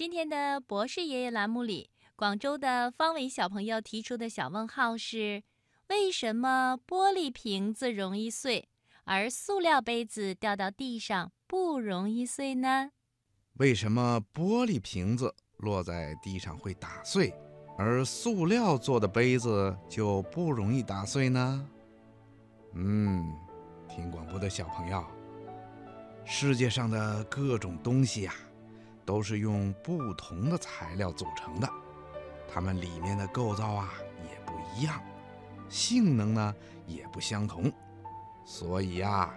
今天的博士爷爷栏目里，广州的方伟小朋友提出的小问号是：为什么玻璃瓶子容易碎，而塑料杯子掉到地上不容易碎呢？为什么玻璃瓶子落在地上会打碎，而塑料做的杯子就不容易打碎呢？嗯，听广播的小朋友，世界上的各种东西呀。都是用不同的材料组成的，它们里面的构造啊也不一样，性能呢也不相同，所以呀，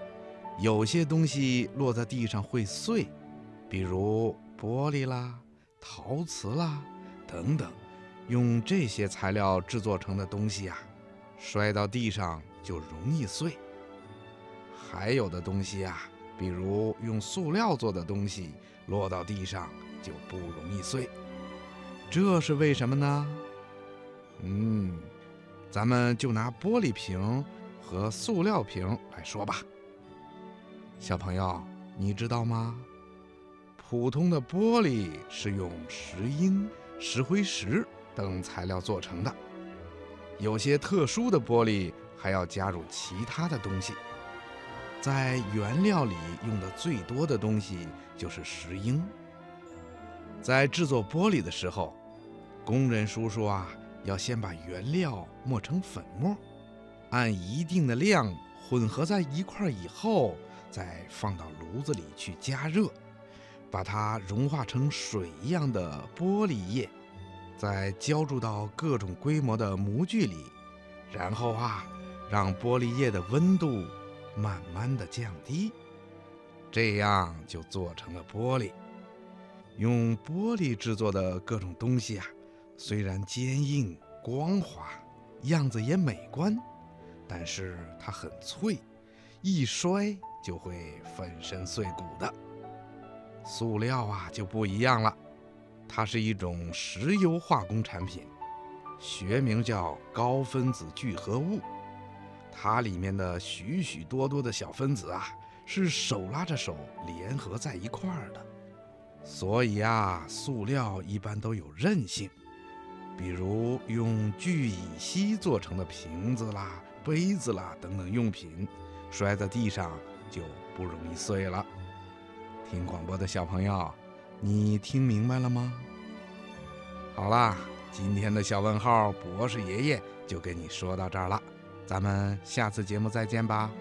有些东西落在地上会碎，比如玻璃啦、陶瓷啦等等，用这些材料制作成的东西呀，摔到地上就容易碎。还有的东西啊。比如用塑料做的东西落到地上就不容易碎，这是为什么呢？嗯，咱们就拿玻璃瓶和塑料瓶来说吧。小朋友，你知道吗？普通的玻璃是用石英、石灰石等材料做成的，有些特殊的玻璃还要加入其他的东西。在原料里用的最多的东西就是石英。在制作玻璃的时候，工人叔叔啊，要先把原料磨成粉末，按一定的量混合在一块儿以后，再放到炉子里去加热，把它融化成水一样的玻璃液，再浇注到各种规模的模具里，然后啊，让玻璃液的温度。慢慢的降低，这样就做成了玻璃。用玻璃制作的各种东西啊，虽然坚硬光滑，样子也美观，但是它很脆，一摔就会粉身碎骨的。塑料啊就不一样了，它是一种石油化工产品，学名叫高分子聚合物。它里面的许许多多的小分子啊，是手拉着手联合在一块儿的，所以啊，塑料一般都有韧性。比如用聚乙烯做成的瓶子啦、杯子啦等等用品，摔在地上就不容易碎了。听广播的小朋友，你听明白了吗？好啦，今天的小问号博士爷爷就跟你说到这儿了。咱们下次节目再见吧。